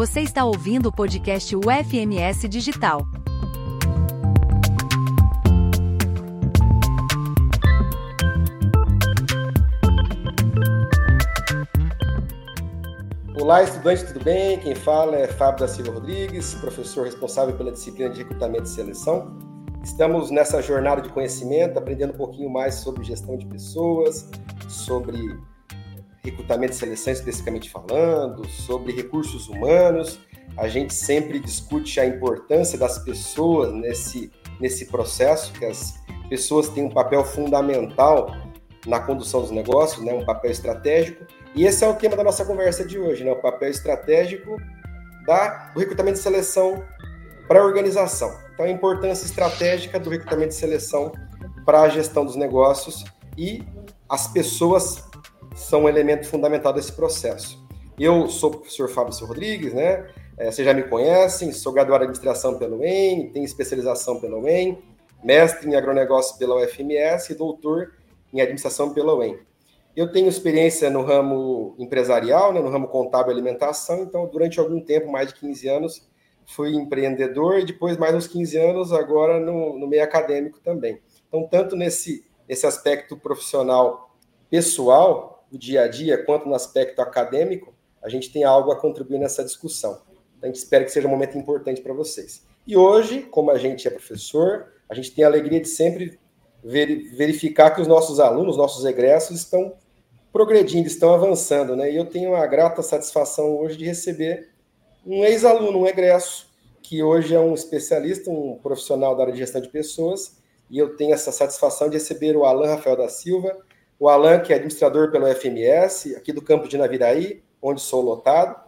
Você está ouvindo o podcast UFMS Digital. Olá, estudantes, tudo bem? Quem fala é Fábio da Silva Rodrigues, professor responsável pela disciplina de recrutamento e seleção. Estamos nessa jornada de conhecimento, aprendendo um pouquinho mais sobre gestão de pessoas, sobre recrutamento e seleção especificamente falando, sobre recursos humanos. A gente sempre discute a importância das pessoas nesse, nesse processo, que as pessoas têm um papel fundamental na condução dos negócios, né, um papel estratégico. E esse é o tema da nossa conversa de hoje, né, o papel estratégico da, do recrutamento e seleção para a organização. Então, a importância estratégica do recrutamento e seleção para a gestão dos negócios e as pessoas são um elemento fundamental desse processo. Eu sou o professor Fábio Rodrigues, né? É, vocês já me conhecem, sou graduado em administração pelo UEM, tenho especialização pelo UEM, mestre em agronegócio pela UFMS e doutor em administração pela UEM. Eu tenho experiência no ramo empresarial, né, no ramo contábil e alimentação, então durante algum tempo, mais de 15 anos, fui empreendedor e depois mais uns 15 anos agora no, no meio acadêmico também. Então, tanto nesse, nesse aspecto profissional pessoal, do dia a dia, quanto no aspecto acadêmico, a gente tem algo a contribuir nessa discussão. A gente espera que seja um momento importante para vocês. E hoje, como a gente é professor, a gente tem a alegria de sempre verificar que os nossos alunos, nossos egressos, estão progredindo, estão avançando, né? E eu tenho a grata satisfação hoje de receber um ex-aluno, um egresso, que hoje é um especialista, um profissional da área de gestão de pessoas, e eu tenho essa satisfação de receber o Alan Rafael da Silva, o Alan, que é administrador pelo FMS, aqui do campo de Naviraí, onde sou lotado.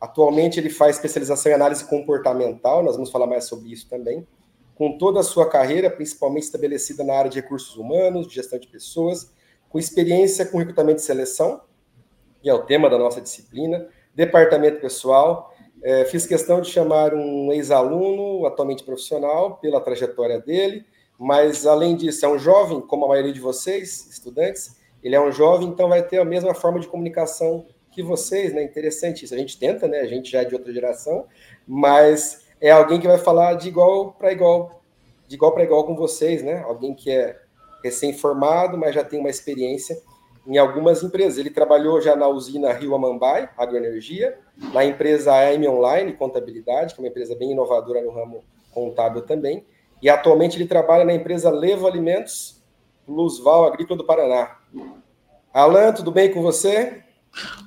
Atualmente ele faz especialização em análise comportamental, nós vamos falar mais sobre isso também. Com toda a sua carreira, principalmente estabelecida na área de recursos humanos, de gestão de pessoas, com experiência com recrutamento e seleção, que é o tema da nossa disciplina, departamento pessoal. É, fiz questão de chamar um ex-aluno, atualmente profissional, pela trajetória dele, mas além disso, é um jovem, como a maioria de vocês, estudantes, ele é um jovem, então vai ter a mesma forma de comunicação que vocês, né? Interessante isso. A gente tenta, né? A gente já é de outra geração, mas é alguém que vai falar de igual para igual, de igual para igual com vocês, né? Alguém que é recém-formado, mas já tem uma experiência em algumas empresas. Ele trabalhou já na usina Rio Amambai, Agroenergia, na empresa AM Online Contabilidade, que é uma empresa bem inovadora no ramo contábil também, e atualmente ele trabalha na empresa Levo Alimentos, Luzval Agrícola do Paraná. Alan, tudo bem com você?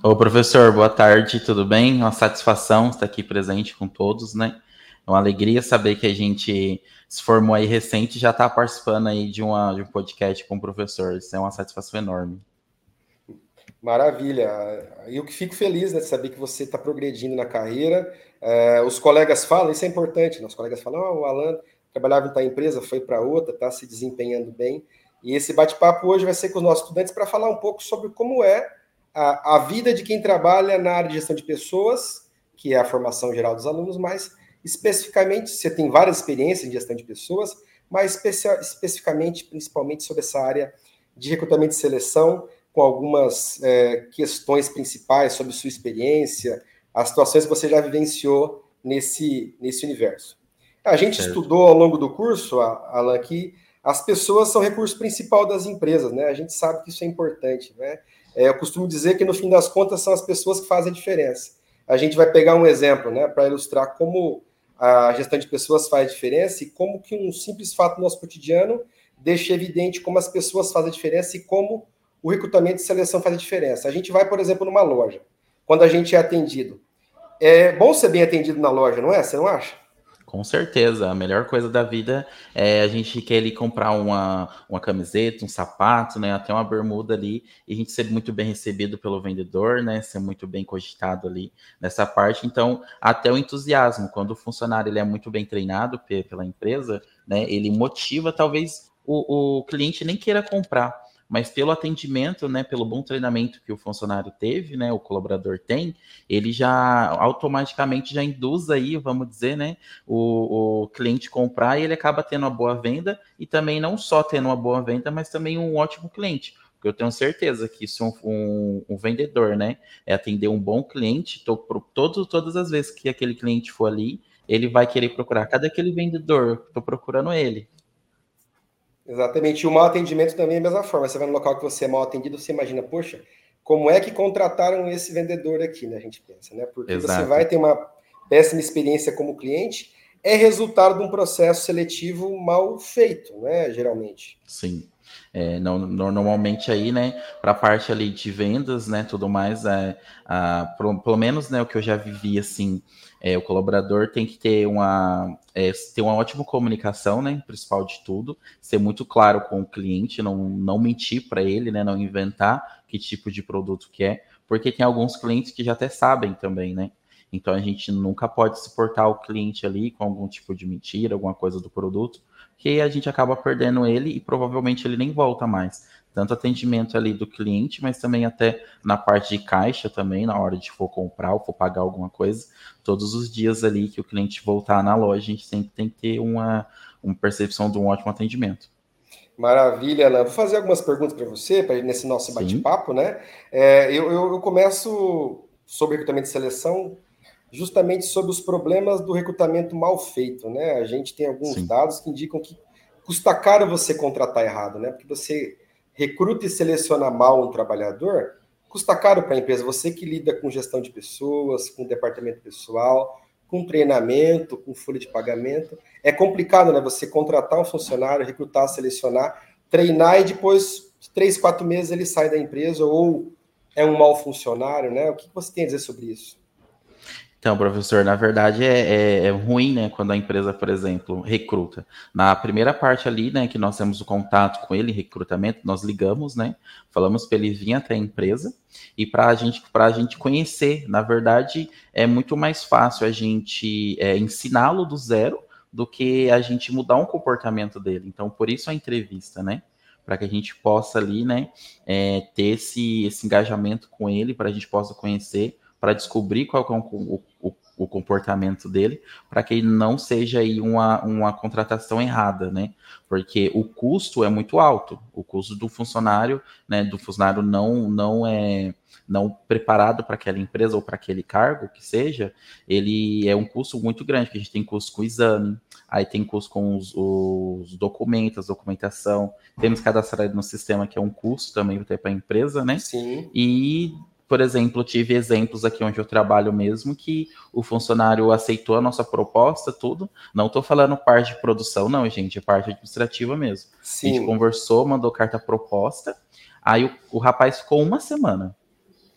Ô, professor, boa tarde, tudo bem? Uma satisfação estar aqui presente com todos, né? É uma alegria saber que a gente se formou aí recente e já está participando aí de, uma, de um podcast com o professor. Isso é uma satisfação enorme. Maravilha. Eu que fico feliz né, de saber que você está progredindo na carreira. É, os colegas falam, isso é importante, né? os colegas falam, oh, o Alan trabalhava em tal empresa, foi para outra, está se desempenhando bem. E esse bate-papo hoje vai ser com os nossos estudantes para falar um pouco sobre como é a, a, vida de quem trabalha na área de gestão de pessoas, que é a formação geral dos alunos, mas especificamente, você tem várias experiências em gestão de pessoas, mas especi especificamente, principalmente sobre essa área de recrutamento e seleção, com algumas é, questões principais sobre sua experiência, as situações que você já vivenciou nesse, nesse universo. A gente certo. estudou ao longo do curso, Alan, que as pessoas são o recurso principal das empresas, né? A gente sabe que isso é importante, né? É, eu costumo dizer que no fim das contas são as pessoas que fazem a diferença. A gente vai pegar um exemplo, né, para ilustrar como a gestão de pessoas faz diferença e como que um simples fato do nosso cotidiano deixa evidente como as pessoas fazem a diferença e como o recrutamento e seleção faz a diferença. A gente vai, por exemplo, numa loja, quando a gente é atendido. É bom ser bem atendido na loja, não é? Você não acha? Com certeza, a melhor coisa da vida é a gente quer ali comprar uma, uma camiseta, um sapato, né, até uma bermuda ali, e a gente ser muito bem recebido pelo vendedor, né, ser muito bem cogitado ali nessa parte. Então, até o entusiasmo, quando o funcionário ele é muito bem treinado pela empresa, né, ele motiva talvez o, o cliente nem queira comprar, mas pelo atendimento, né, pelo bom treinamento que o funcionário teve, né, o colaborador tem, ele já automaticamente já induz aí, vamos dizer, né, o, o cliente comprar e ele acaba tendo uma boa venda e também não só tendo uma boa venda, mas também um ótimo cliente, Porque eu tenho certeza que se um, um, um vendedor, né, é atender um bom cliente, tô, todo, todas as vezes que aquele cliente for ali, ele vai querer procurar. Cadê aquele vendedor? Estou procurando ele. Exatamente. E o mau atendimento também é a mesma forma. Você vai no local que você é mal atendido, você imagina, poxa, como é que contrataram esse vendedor aqui, né? A gente pensa, né? Porque Exato. você vai ter uma péssima experiência como cliente, é resultado de um processo seletivo mal feito, né? Geralmente. Sim. É, não, normalmente aí, né, para a parte ali de vendas, né, tudo mais, é, a, pelo, pelo menos, né, o que eu já vivi, assim, é, o colaborador tem que ter uma, é, ter uma ótima comunicação, né, principal de tudo, ser muito claro com o cliente, não, não mentir para ele, né, não inventar que tipo de produto que é, porque tem alguns clientes que já até sabem também, né, então a gente nunca pode suportar o cliente ali com algum tipo de mentira, alguma coisa do produto, que a gente acaba perdendo ele e provavelmente ele nem volta mais. Tanto atendimento ali do cliente, mas também até na parte de caixa também, na hora de for comprar ou for pagar alguma coisa, todos os dias ali que o cliente voltar na loja, a gente sempre tem que ter uma, uma percepção de um ótimo atendimento. Maravilha, Alan. Vou fazer algumas perguntas para você, para nesse nosso bate-papo, né? É, eu, eu, eu, começo sobre recrutamento de seleção justamente sobre os problemas do recrutamento mal feito, né? A gente tem alguns Sim. dados que indicam que custa caro você contratar errado, né? Porque você recruta e seleciona mal um trabalhador, custa caro para a empresa. Você que lida com gestão de pessoas, com departamento pessoal, com treinamento, com folha de pagamento, é complicado, né? Você contratar um funcionário, recrutar, selecionar, treinar e depois três, quatro meses ele sai da empresa ou é um mau funcionário, né? O que você tem a dizer sobre isso? Então, professor, na verdade é, é, é, ruim, né, quando a empresa, por exemplo, recruta. Na primeira parte ali, né, que nós temos o contato com ele, recrutamento, nós ligamos, né, falamos para ele vir até a empresa e para a gente, a gente conhecer. Na verdade, é muito mais fácil a gente é, ensiná-lo do zero do que a gente mudar um comportamento dele. Então, por isso a entrevista, né? Para que a gente possa ali, né, é, ter esse, esse engajamento com ele, para a gente possa conhecer para descobrir qual é o, o, o comportamento dele, para que ele não seja aí uma, uma contratação errada, né? Porque o custo é muito alto, o custo do funcionário, né, do funcionário não não é não preparado para aquela empresa ou para aquele cargo que seja, ele é um custo muito grande, porque a gente tem custo com o exame, aí tem custo com os, os documentos, documentação, temos cadastrado no sistema que é um custo também para a empresa, né? Sim. E por exemplo, tive exemplos aqui onde eu trabalho mesmo que o funcionário aceitou a nossa proposta, tudo. Não estou falando parte de produção, não, gente, é parte administrativa mesmo. Sim. A gente conversou, mandou carta proposta. Aí o, o rapaz ficou uma semana.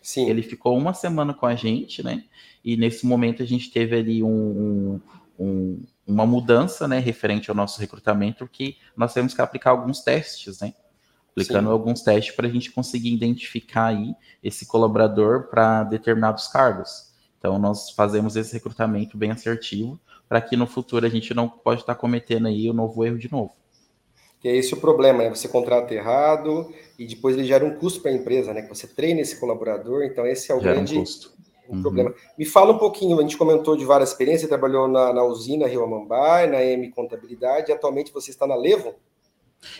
Sim. Ele ficou uma semana com a gente, né? E nesse momento a gente teve ali um, um, uma mudança, né, referente ao nosso recrutamento, que nós temos que aplicar alguns testes, né? Aplicando Sim. alguns testes para a gente conseguir identificar aí esse colaborador para determinados cargos. Então, nós fazemos esse recrutamento bem assertivo para que no futuro a gente não pode estar tá cometendo aí o novo erro de novo. Que é esse o problema, né? Você contrata errado e depois ele gera um custo para a empresa, né? Que você treina esse colaborador, então esse é o gera grande um custo. uhum. problema. Me fala um pouquinho, a gente comentou de várias experiências, trabalhou na, na usina Rio Amambai, na M Contabilidade, atualmente você está na Levo?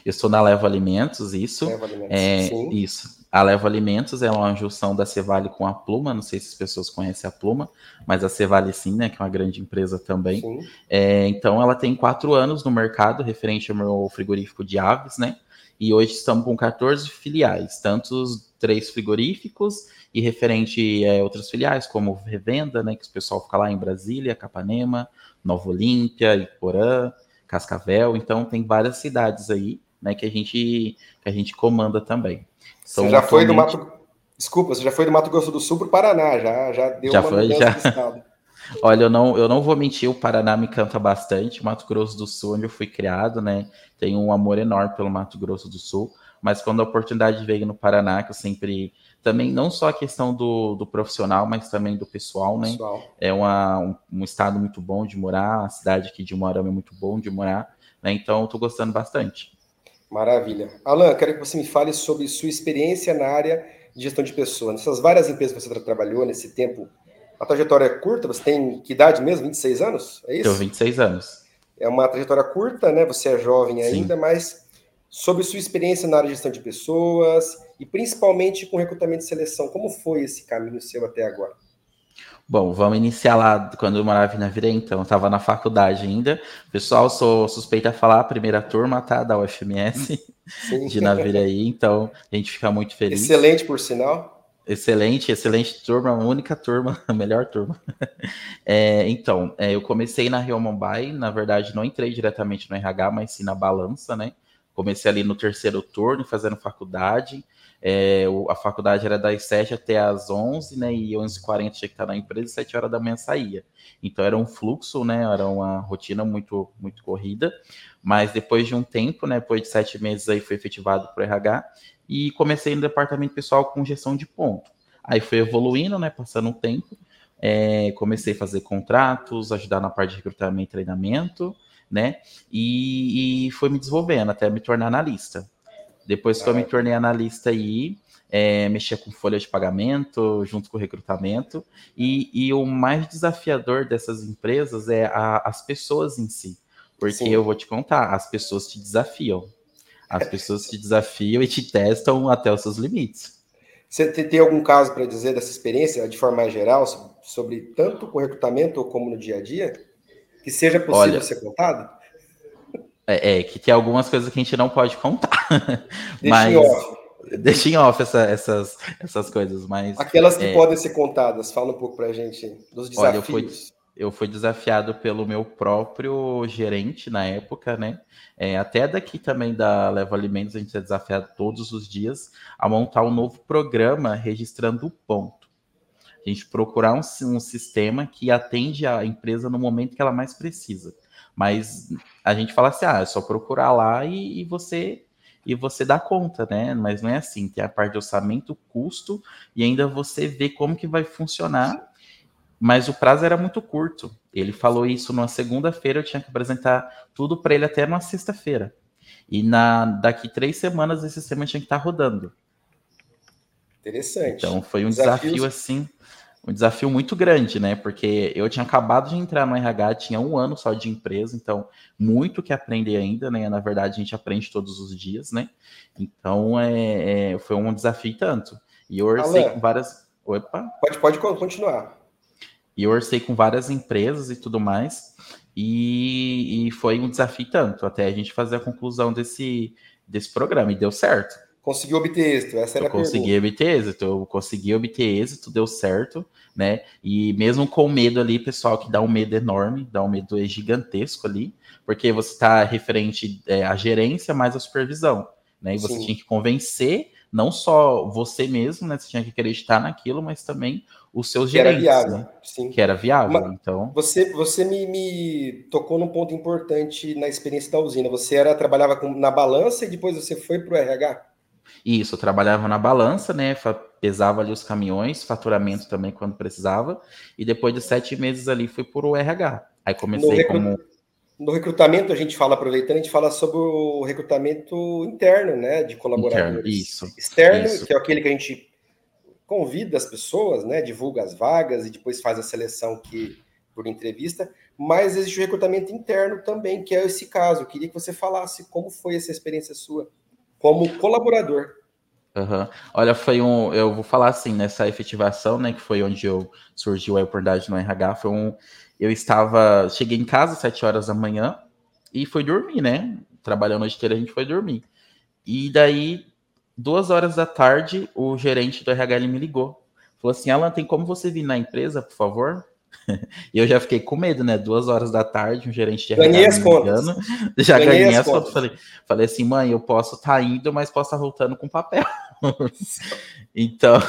Eu sou da Levo Alimentos, isso. Levo Alimentos, é, sim. Isso. A Levo Alimentos é uma junção da Cevale com a Pluma. Não sei se as pessoas conhecem a Pluma, mas a Cevale sim, né? Que é uma grande empresa também. É, então, ela tem quatro anos no mercado, referente ao meu frigorífico de aves, né? E hoje estamos com 14 filiais, tanto os três frigoríficos e referente a é, outras filiais, como Revenda, né? Que o pessoal fica lá em Brasília, Capanema, Nova Olímpia, Iporã. Cascavel, então tem várias cidades aí, né, que a gente que a gente comanda também. Então, você já foi do Mato Desculpa, você já foi do Mato Grosso do Sul para o Paraná, já já deu já uma foi, já. Olha, eu não, eu não vou mentir, o Paraná me canta bastante, Mato Grosso do Sul, onde eu fui criado, né? Tenho um amor enorme pelo Mato Grosso do Sul, mas quando a oportunidade veio no Paraná, que eu sempre também não só a questão do, do profissional, mas também do pessoal, né? Pessoal. É uma, um, um, estado muito bom de morar, a cidade aqui de Moarama é muito bom de morar, né? Então, estou gostando bastante. Maravilha. Alan, quero que você me fale sobre sua experiência na área de gestão de pessoas. Nessas várias empresas que você trabalhou nesse tempo, a trajetória é curta, você tem que idade mesmo? 26 anos? É isso? Tenho 26 anos. É uma trajetória curta, né? Você é jovem ainda, Sim. mas sobre sua experiência na área de gestão de pessoas e principalmente com recrutamento e seleção. Como foi esse caminho seu até agora? Bom, vamos iniciar lá quando eu morava em Naviré, então, estava na faculdade ainda. Pessoal, sou suspeita a falar, primeira turma, tá, da UFMS Sim. de Naviraí, então a gente fica muito feliz. Excelente, por sinal. Excelente, excelente turma, única turma, a melhor turma. É, então, é, eu comecei na Rio Mumbai, na verdade não entrei diretamente no RH, mas sim na balança, né? Comecei ali no terceiro turno, fazendo faculdade. É, a faculdade era das 7 até as 11, né? E 11h40 tinha que estar na empresa e 7 horas da manhã saía. Então era um fluxo, né? Era uma rotina muito, muito corrida. Mas depois de um tempo, né? Depois de sete meses aí fui efetivado para o RH e comecei no departamento pessoal com gestão de ponto. Aí foi evoluindo, né? Passando o tempo. É, comecei a fazer contratos, ajudar na parte de recrutamento e treinamento, né? E, e foi me desenvolvendo até me tornar analista. Depois que eu me tornei analista aí, é, mexia com folha de pagamento, junto com o recrutamento. E, e o mais desafiador dessas empresas é a, as pessoas em si. Porque Sim. eu vou te contar, as pessoas te desafiam. As pessoas te desafiam e te testam até os seus limites. Você tem algum caso para dizer dessa experiência, de forma geral, sobre tanto com recrutamento como no dia a dia? Que seja possível Olha, ser contado? É, é, que tem algumas coisas que a gente não pode contar. Deixa mas... em off. Deixa em off essa, essas, essas coisas, mas... Aquelas que é... podem ser contadas, fala um pouco para a gente dos desafios. Olha, eu fui, eu fui desafiado pelo meu próprio gerente na época, né? É, até daqui também da Leva Alimentos, a gente é desafiado todos os dias a montar um novo programa registrando o ponto. A gente procurar um, um sistema que atende a empresa no momento que ela mais precisa. Mas a gente fala assim, ah, é só procurar lá e, e você e você dá conta, né? Mas não é assim, tem a parte de orçamento, custo, e ainda você vê como que vai funcionar, mas o prazo era muito curto. Ele falou isso numa segunda-feira, eu tinha que apresentar tudo para ele até numa sexta-feira. E na daqui três semanas esse sistema tinha que estar tá rodando. Interessante. Então foi um Desafios... desafio assim um desafio muito grande, né? Porque eu tinha acabado de entrar no RH, tinha um ano só de empresa, então muito que aprender ainda, né? Na verdade, a gente aprende todos os dias, né? Então é, é foi um desafio tanto. E eu orcei com várias. Opa! Pode, pode continuar. E eu orcei com várias empresas e tudo mais. E, e foi um desafio tanto, até a gente fazer a conclusão desse, desse programa, e deu certo. Conseguiu obter êxito, essa era eu a consegui pergunta. obter êxito, eu consegui obter êxito, deu certo, né? E mesmo com medo ali, pessoal, que dá um medo enorme, dá um medo gigantesco ali, porque você está referente é, à gerência mais à supervisão, né? E você Sim. tinha que convencer não só você mesmo, né? Você tinha que acreditar naquilo, mas também os seus que gerentes, era viável, né? Sim. que era viável. Mas então, você você me, me, tocou num ponto importante na experiência da usina. Você era trabalhava com, na balança e depois você foi para o RH. Isso, eu trabalhava na balança, né? Pesava ali os caminhões, faturamento também quando precisava, e depois de sete meses ali fui por o RH. Aí comecei no como. No recrutamento, a gente fala, aproveitando, a gente fala sobre o recrutamento interno, né? De colaboradores. Interno, isso. Externo, isso. que é aquele que a gente convida as pessoas, né? Divulga as vagas e depois faz a seleção que por entrevista, mas existe o recrutamento interno também, que é esse caso. Eu queria que você falasse como foi essa experiência sua como colaborador. Uhum. Olha, foi um. Eu vou falar assim, nessa efetivação, né? Que foi onde eu surgiu a oportunidade no RH. Foi um. Eu estava. Cheguei em casa às 7 horas da manhã e fui dormir, né? Trabalhando a noite inteira, a gente foi dormir. E daí, duas horas da tarde, o gerente do RH me ligou. Falou assim: Alan, tem como você vir na empresa, por favor? E eu já fiquei com medo, né? Duas horas da tarde, um gerente de Ganhei as contas. já ganhei, ganhei as, contas. contas. Falei, falei assim, mãe, eu posso estar tá indo, mas posso estar tá voltando com papel. então,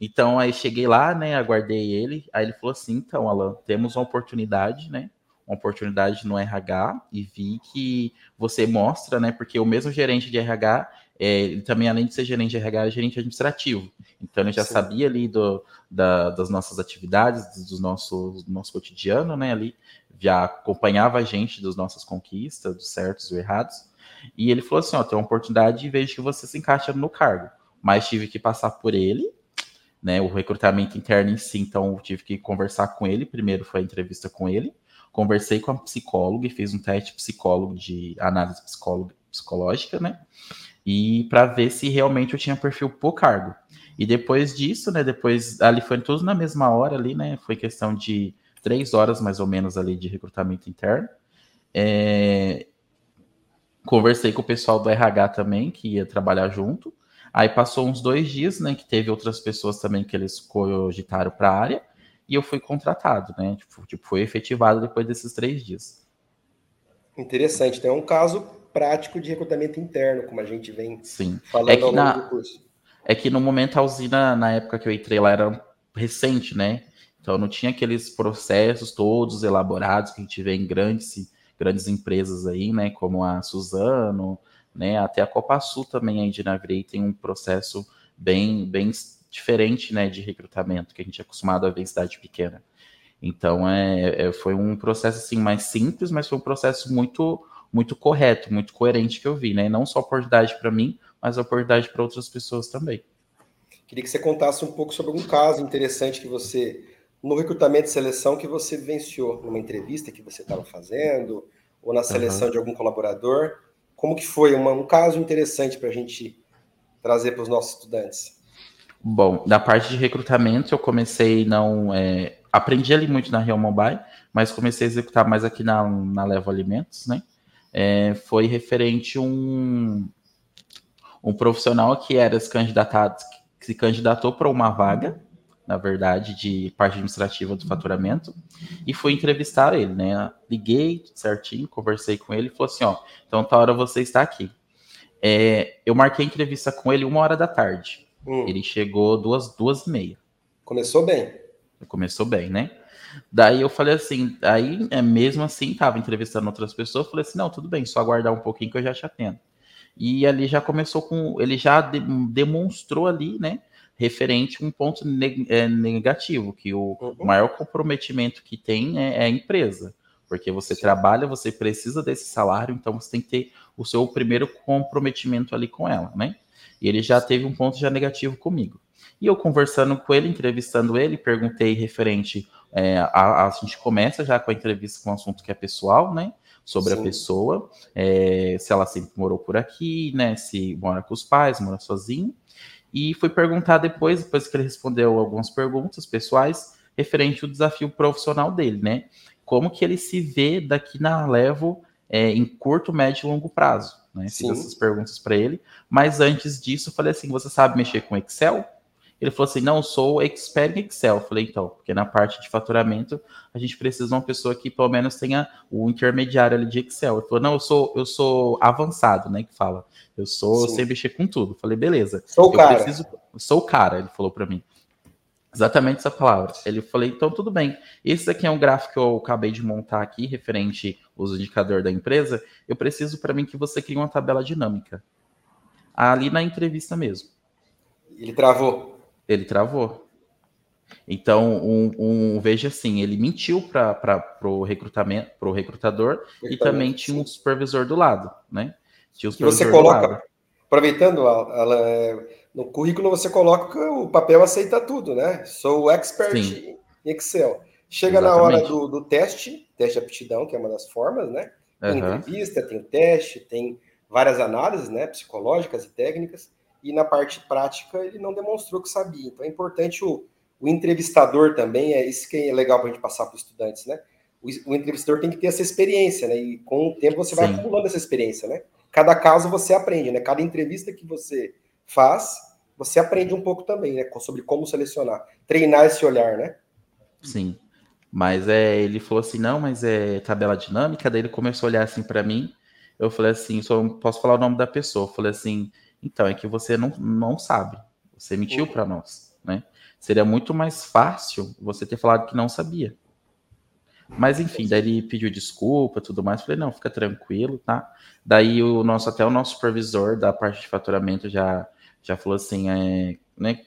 então aí cheguei lá, né? Aguardei ele. Aí ele falou assim: então, Alan, temos uma oportunidade, né? Uma oportunidade no RH e vi que você mostra, né? Porque o mesmo gerente de RH ele também, além de ser gerente de RH, é gerente administrativo. Então, ele já Sim. sabia ali do, da, das nossas atividades, do nosso, do nosso cotidiano, né? Ali, já acompanhava a gente das nossas conquistas, dos certos e errados. E ele falou assim: Ó, tem uma oportunidade e vejo que você se encaixa no cargo. Mas tive que passar por ele, né? O recrutamento interno em si, então tive que conversar com ele. Primeiro foi a entrevista com ele. Conversei com a psicóloga e fiz um teste psicólogo de análise psicóloga, psicológica, né? E para ver se realmente eu tinha perfil por cargo. E depois disso, né, depois ali foi tudo na mesma hora ali, né, foi questão de três horas mais ou menos ali de recrutamento interno. É, conversei com o pessoal do RH também, que ia trabalhar junto. Aí passou uns dois dias, né, que teve outras pessoas também que eles cogitaram para a área, e eu fui contratado, né, tipo, tipo, foi efetivado depois desses três dias. Interessante, é um caso prático de recrutamento interno, como a gente vem Sim. falando é que ao longo na, do curso. É que no momento a usina, na época que eu entrei lá, era recente, né? Então não tinha aqueles processos todos elaborados que a gente vê em grandes, grandes empresas aí, né? Como a Suzano, né? Até a Copa Sul também aí de Navirei tem um processo bem, bem diferente, né? De recrutamento que a gente é acostumado a ver em cidade pequena. Então é, é, foi um processo assim mais simples, mas foi um processo muito muito correto, muito coerente que eu vi, né? Não só oportunidade para mim, mas oportunidade para outras pessoas também. Queria que você contasse um pouco sobre um caso interessante que você, no recrutamento e seleção, que você vivenciou numa entrevista que você estava fazendo, ou na seleção uhum. de algum colaborador. Como que foi uma, um caso interessante para a gente trazer para os nossos estudantes? Bom, da parte de recrutamento, eu comecei não. É, aprendi ali muito na Real Mobile, mas comecei a executar mais aqui na, na Levo Alimentos, né? É, foi referente um, um profissional que era se candidatado, que se candidatou para uma vaga, na verdade, de parte administrativa do faturamento, e fui entrevistar ele, né? Liguei certinho, conversei com ele e falou assim: ó, então tá hora você está aqui. É, eu marquei a entrevista com ele uma hora da tarde. Hum. Ele chegou duas, duas e meia. Começou bem. Começou bem, né? Daí eu falei assim, aí é, mesmo assim, tava entrevistando outras pessoas, falei assim, não, tudo bem, só aguardar um pouquinho que eu já te atendo. E ali já começou com. Ele já de, demonstrou ali, né? Referente um ponto neg, é, negativo, que o uhum. maior comprometimento que tem é, é a empresa. Porque você Sim. trabalha, você precisa desse salário, então você tem que ter o seu primeiro comprometimento ali com ela, né? E ele já teve um ponto já negativo comigo. E eu conversando com ele, entrevistando ele, perguntei referente. É, a, a, gente começa já com a entrevista com um assunto que é pessoal, né? sobre Sim. a pessoa, é, se ela sempre morou por aqui, né? Se mora com os pais, mora sozinho. E fui perguntar depois, depois que ele respondeu algumas perguntas pessoais, referente ao desafio profissional dele, né? Como que ele se vê daqui na Levo é, em curto, médio e longo prazo, né? Fiz essas perguntas para ele. Mas antes disso, falei assim: você sabe mexer com Excel? Ele falou assim: não, sou expert em Excel. Eu falei, então, porque na parte de faturamento a gente precisa de uma pessoa que pelo menos tenha o intermediário ali de Excel. Ele falou, não, eu sou, eu sou avançado, né? Que fala. Eu sou, Sim. sei mexer com tudo. Eu falei, beleza. Sou o cara. Preciso, sou o cara, ele falou para mim. Exatamente essa palavra. Ele falou, então tudo bem. Esse aqui é um gráfico que eu acabei de montar aqui, referente aos indicadores da empresa. Eu preciso para mim que você crie uma tabela dinâmica. Ali na entrevista mesmo. Ele travou. Ele travou. Então, um, um, veja assim, ele mentiu para o recrutamento, para o recrutador, e também tinha um supervisor do lado, né? Tinha um supervisor você coloca, aproveitando, ela, é, no currículo você coloca o papel aceita tudo, né? Sou expert Sim. em Excel. Chega Exatamente. na hora do, do, teste, teste de aptidão, que é uma das formas, né? Tem uhum. entrevista, tem teste, tem várias análises, né? Psicológicas e técnicas e na parte prática ele não demonstrou que sabia. Então é importante o, o entrevistador também, é isso que é legal para a gente passar para os estudantes, né? O, o, entrevistador tem que ter essa experiência, né? E com o tempo você vai Sim. acumulando essa experiência, né? Cada caso você aprende, né? Cada entrevista que você faz, você aprende um pouco também, né? Sobre como selecionar, treinar esse olhar, né? Sim. Mas é, ele falou assim, não, mas é tabela dinâmica. Daí ele começou a olhar assim para mim. Eu falei assim, só posso falar o nome da pessoa. Eu falei assim, então, é que você não, não sabe. Você mentiu para nós, né? Seria muito mais fácil você ter falado que não sabia. Mas enfim, daí ele pediu desculpa, tudo mais. Falei, não, fica tranquilo, tá? Daí o nosso, até o nosso supervisor da parte de faturamento já, já falou assim, é, né?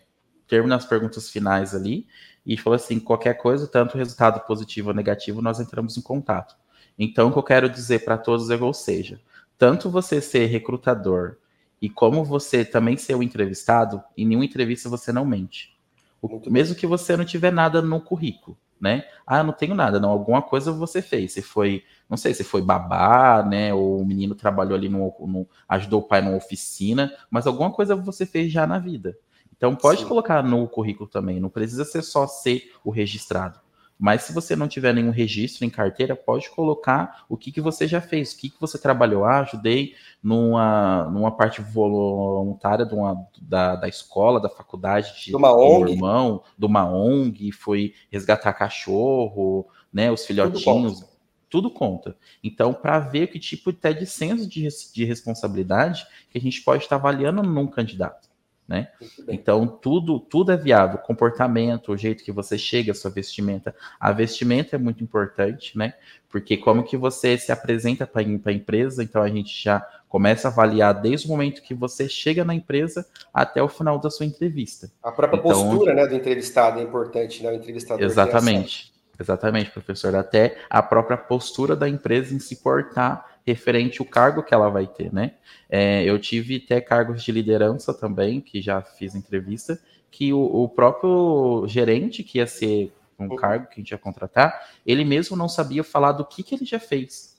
Termina as perguntas finais ali e falou assim: qualquer coisa, tanto resultado positivo ou negativo, nós entramos em contato. Então, o que eu quero dizer para todos é, ou seja, tanto você ser recrutador e como você também ser o entrevistado, em nenhuma entrevista você não mente. O, mesmo que você não tiver nada no currículo. né? Ah, não tenho nada, não. Alguma coisa você fez. Você foi, não sei, se foi babá, né? Ou o menino trabalhou ali no, no, ajudou o pai numa oficina, mas alguma coisa você fez já na vida. Então pode Sim. colocar no currículo também. Não precisa ser só ser o registrado. Mas se você não tiver nenhum registro em carteira, pode colocar o que, que você já fez, o que, que você trabalhou. Ah, ajudei numa, numa parte voluntária de uma, da, da escola, da faculdade, de uma ONG. irmão, de uma ONG, foi resgatar cachorro, né, os filhotinhos. Tudo conta. Tudo conta. Então, para ver que tipo até de senso de, de responsabilidade que a gente pode estar avaliando num candidato né? Então tudo tudo é viável, comportamento, o jeito que você chega, a sua vestimenta. A vestimenta é muito importante, né? Porque como que você se apresenta para a empresa, então a gente já começa a avaliar desde o momento que você chega na empresa até o final da sua entrevista. A própria então, postura, né, do entrevistado é importante, né? O entrevistador. Exatamente. Exatamente, professor. Até a própria postura da empresa em se portar referente ao cargo que ela vai ter, né? É, eu tive até cargos de liderança também, que já fiz entrevista, que o, o próprio gerente, que ia ser um uhum. cargo que a gente ia contratar, ele mesmo não sabia falar do que, que ele já fez.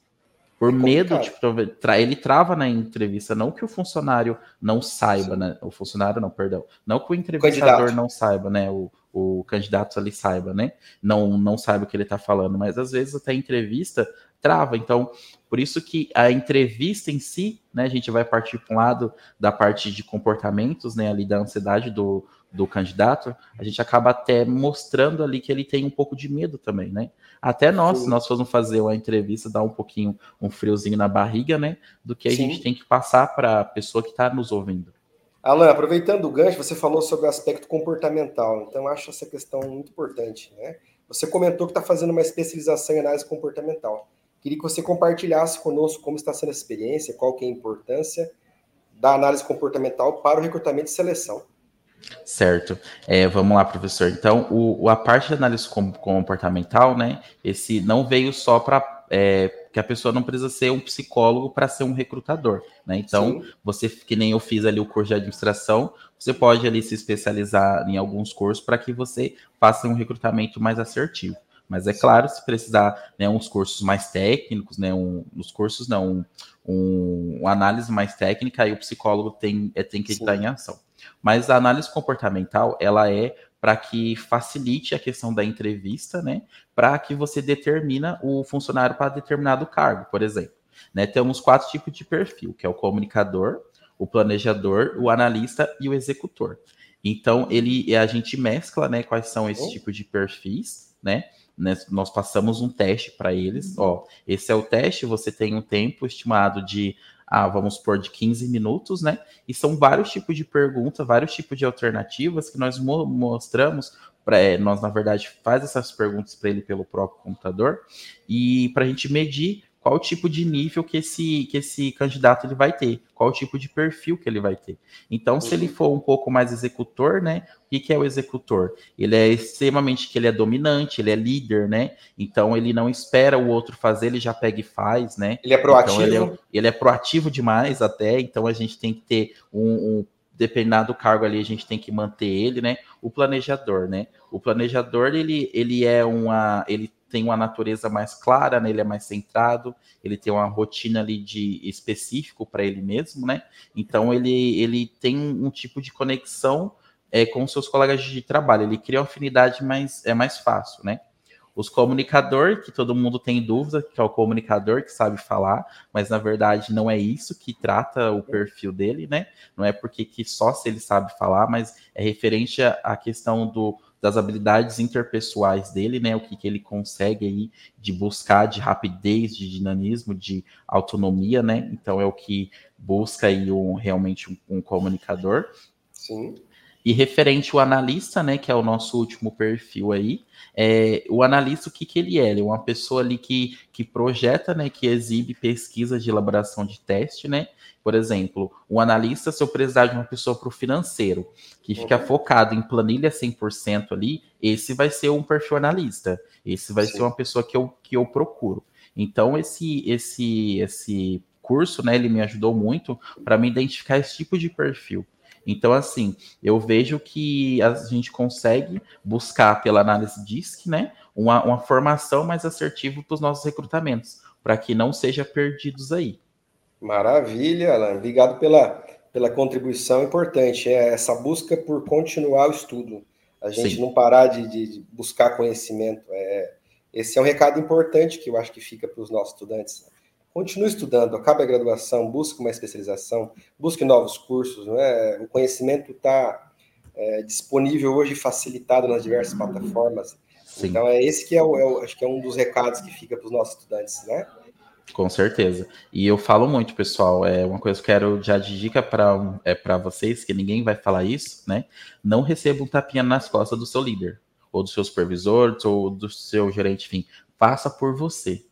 Por é medo, tipo, ele trava na entrevista, não que o funcionário não saiba, né? O funcionário não, perdão. Não que o entrevistador candidato. não saiba, né? O, o candidato ali saiba, né? Não, não saiba o que ele está falando, mas às vezes até entrevista trava. Então, por isso que a entrevista em si, né, a gente vai partir para um lado da parte de comportamentos, né, ali da ansiedade do, do candidato, a gente acaba até mostrando ali que ele tem um pouco de medo também, né? Até nós, Sim. se nós formos fazer uma entrevista, dá um pouquinho, um friozinho na barriga, né? Do que a Sim. gente tem que passar para a pessoa que está nos ouvindo. Alan, aproveitando o gancho, você falou sobre o aspecto comportamental, então acho essa questão muito importante, né? Você comentou que está fazendo uma especialização em análise comportamental. Queria que você compartilhasse conosco como está sendo a experiência, qual que é a importância da análise comportamental para o recrutamento e seleção. Certo. É, vamos lá, professor. Então, o, a parte de análise comportamental, né? Esse não veio só para é, que a pessoa não precisa ser um psicólogo para ser um recrutador, né? Então, Sim. você que nem eu fiz ali o curso de administração, você pode ali se especializar em alguns cursos para que você faça um recrutamento mais assertivo. Mas é claro, se precisar, né, uns cursos mais técnicos, né, um, nos cursos não, um, uma análise mais técnica, aí o psicólogo tem, é, tem que estar em ação. Mas a análise comportamental, ela é para que facilite a questão da entrevista, né, para que você determina o funcionário para determinado cargo, por exemplo. Né, temos quatro tipos de perfil, que é o comunicador, o planejador, o analista e o executor. Então, ele, a gente mescla, né, quais são esses tipos de perfis, né, né, nós passamos um teste para eles. Ó, esse é o teste, você tem um tempo estimado de, ah, vamos supor, de 15 minutos, né? E são vários tipos de perguntas, vários tipos de alternativas que nós mo mostramos. Pra, é, nós, na verdade, faz essas perguntas para ele pelo próprio computador e para a gente medir qual o tipo de nível que esse, que esse candidato ele vai ter, qual o tipo de perfil que ele vai ter. Então, se ele for um pouco mais executor, né? O que, que é o executor? Ele é extremamente que ele é dominante, ele é líder, né? Então ele não espera o outro fazer, ele já pega e faz, né? Ele é proativo. Então, ele, é, ele é proativo demais até, então a gente tem que ter um, um determinado cargo ali, a gente tem que manter ele, né? O planejador, né? O planejador, ele, ele é uma. Ele tem uma natureza mais clara, né? ele é mais centrado, ele tem uma rotina ali de específico para ele mesmo, né? Então ele, ele tem um tipo de conexão é, com seus colegas de trabalho, ele cria uma afinidade mais, é mais fácil, né? Os comunicador, que todo mundo tem dúvida, que é o comunicador que sabe falar, mas na verdade não é isso que trata o perfil dele, né? Não é porque que só se ele sabe falar, mas é referente à questão do das habilidades interpessoais dele, né? O que, que ele consegue aí de buscar de rapidez, de dinamismo, de autonomia, né? Então é o que busca aí um, realmente um, um comunicador. Sim. E referente ao analista, né, que é o nosso último perfil aí, é, o analista, o que, que ele é? Ele é uma pessoa ali que, que projeta, né, que exibe pesquisas de elaboração de teste, né, por exemplo, um analista, se eu precisar de uma pessoa para o financeiro, que fica uhum. focado em planilha 100% ali, esse vai ser um perfil analista. Esse vai Sim. ser uma pessoa que eu, que eu procuro. Então, esse, esse, esse curso, né, ele me ajudou muito para me identificar esse tipo de perfil. Então, assim, eu vejo que a gente consegue buscar pela análise DISC, né, uma, uma formação mais assertiva para os nossos recrutamentos, para que não seja perdidos aí. Maravilha, Alan. Obrigado pela, pela contribuição importante. É essa busca por continuar o estudo. A gente Sim. não parar de, de, buscar conhecimento. É, esse é um recado importante que eu acho que fica para os nossos estudantes. Continue estudando, acabe a graduação, busque uma especialização, busque novos cursos. Né? O conhecimento está é, disponível hoje, facilitado nas diversas plataformas. Sim. Então é esse que é o, é o, acho que é um dos recados que fica para os nossos estudantes, né? Com certeza. E eu falo muito, pessoal, é uma coisa que eu quero já de dica para é, vocês, que ninguém vai falar isso, né? Não receba um tapinha nas costas do seu líder, ou do seu supervisor, ou do seu gerente, enfim. Faça por você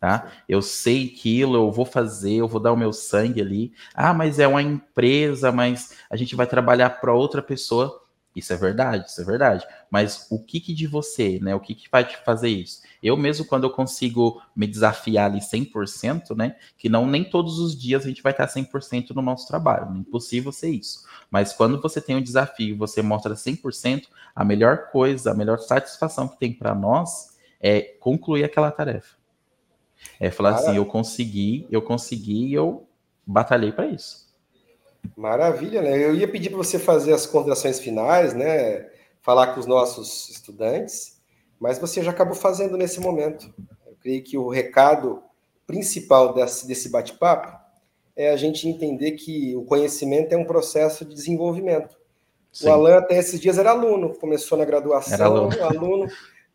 tá? Eu sei aquilo, eu vou fazer, eu vou dar o meu sangue ali. Ah, mas é uma empresa, mas a gente vai trabalhar para outra pessoa. Isso é verdade, isso é verdade. Mas o que, que de você, né? O que, que vai te fazer isso? Eu mesmo, quando eu consigo me desafiar ali 100%, né? Que não nem todos os dias a gente vai estar 100% no nosso trabalho. É impossível ser isso. Mas quando você tem um desafio, você mostra 100%, a melhor coisa, a melhor satisfação que tem para nós é concluir aquela tarefa. É falar Maravilha. assim, eu consegui, eu consegui e eu batalhei para isso. Maravilha, né? Eu ia pedir para você fazer as considerações finais, né? Falar com os nossos estudantes, mas você já acabou fazendo nesse momento. Eu creio que o recado principal desse, desse bate-papo é a gente entender que o conhecimento é um processo de desenvolvimento. Sim. O Alan até esses dias era aluno, começou na graduação, era aluno. aluno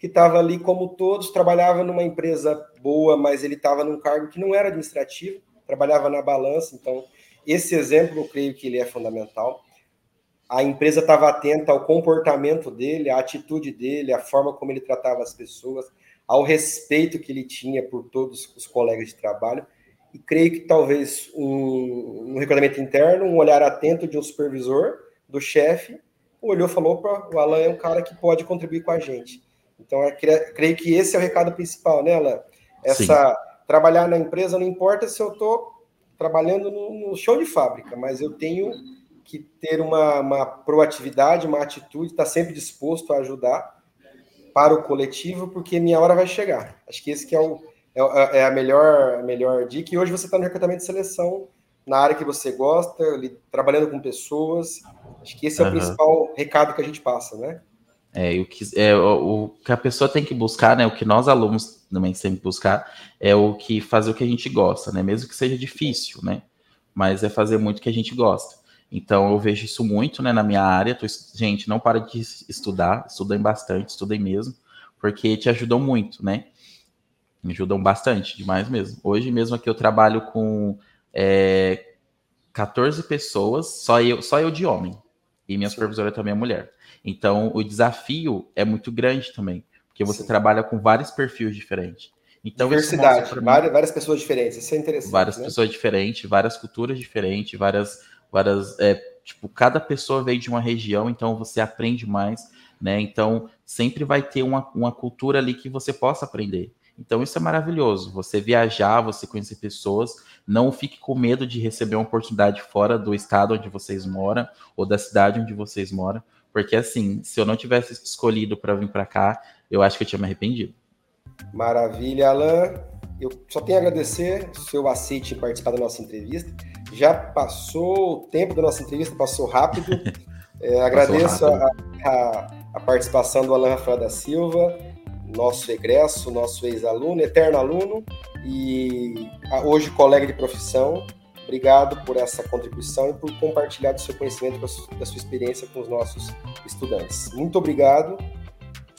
que estava ali como todos, trabalhava numa empresa boa, mas ele estava num cargo que não era administrativo, trabalhava na balança, então esse exemplo eu creio que ele é fundamental. A empresa estava atenta ao comportamento dele, à atitude dele, à forma como ele tratava as pessoas, ao respeito que ele tinha por todos os colegas de trabalho. E creio que talvez um, um recrutamento interno, um olhar atento de um supervisor, do chefe, olhou e falou: o Alan é um cara que pode contribuir com a gente. Então, eu creio que esse é o recado principal, né, Alain? Essa, Sim. trabalhar na empresa não importa se eu estou trabalhando no, no, show de fábrica, mas eu tenho que ter uma, uma proatividade, uma atitude, estar tá sempre disposto a ajudar para o coletivo, porque minha hora vai chegar. Acho que esse que é, o, é, é a melhor, a melhor dica. E hoje você está no recrutamento de seleção, na área que você gosta, trabalhando com pessoas. Acho que esse é uhum. o principal recado que a gente passa, né? É, o, que, é, o, o, que a pessoa tem que buscar, né? O que nós alunos também temos que buscar é o que fazer o que a gente gosta, né? Mesmo que seja difícil, né? Mas é fazer muito o que a gente gosta. Então eu vejo isso muito, né? Na minha área, tô, gente, não para de estudar, estudem bastante, estudem mesmo, porque te ajudam muito, né? Me ajudam bastante, demais mesmo. Hoje mesmo aqui eu trabalho com é, 14 pessoas, só eu, só eu de homem. E minha supervisora também é mulher. Então, o desafio é muito grande também, porque você Sim. trabalha com vários perfis diferentes. Então, Diversidade, várias, várias pessoas diferentes, isso é interessante. Várias né? pessoas diferentes, várias culturas diferentes, várias, várias é, tipo, cada pessoa veio de uma região, então você aprende mais, né? Então, sempre vai ter uma, uma cultura ali que você possa aprender. Então, isso é maravilhoso. Você viajar, você conhecer pessoas, não fique com medo de receber uma oportunidade fora do estado onde vocês moram ou da cidade onde vocês moram, porque assim, se eu não tivesse escolhido para vir para cá, eu acho que eu tinha me arrependido. Maravilha, Alan. Eu só tenho a agradecer o seu aceite em participar da nossa entrevista. Já passou o tempo da nossa entrevista, passou rápido. É, agradeço rápido. A, a, a, participação do Alan Rafael da Silva, nosso egresso, nosso ex-aluno, eterno aluno e hoje colega de profissão. Obrigado por essa contribuição e por compartilhar do seu conhecimento, da sua experiência com os nossos estudantes. Muito obrigado.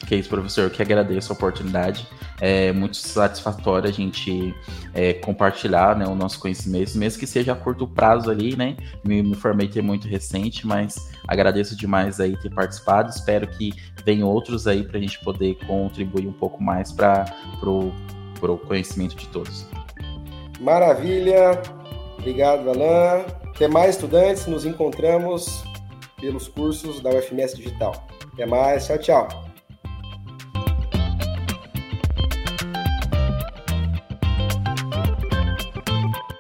Que é isso, professor. Eu que agradeço a oportunidade. É muito satisfatório a gente é, compartilhar né, o nosso conhecimento, mesmo que seja a curto prazo ali, né? Me, me formei ter muito recente, mas agradeço demais aí ter participado. Espero que venham outros aí para a gente poder contribuir um pouco mais para o conhecimento de todos. Maravilha! Obrigado, Alain. Até mais, estudantes. Nos encontramos pelos cursos da UFMS Digital. Até mais. Tchau, tchau.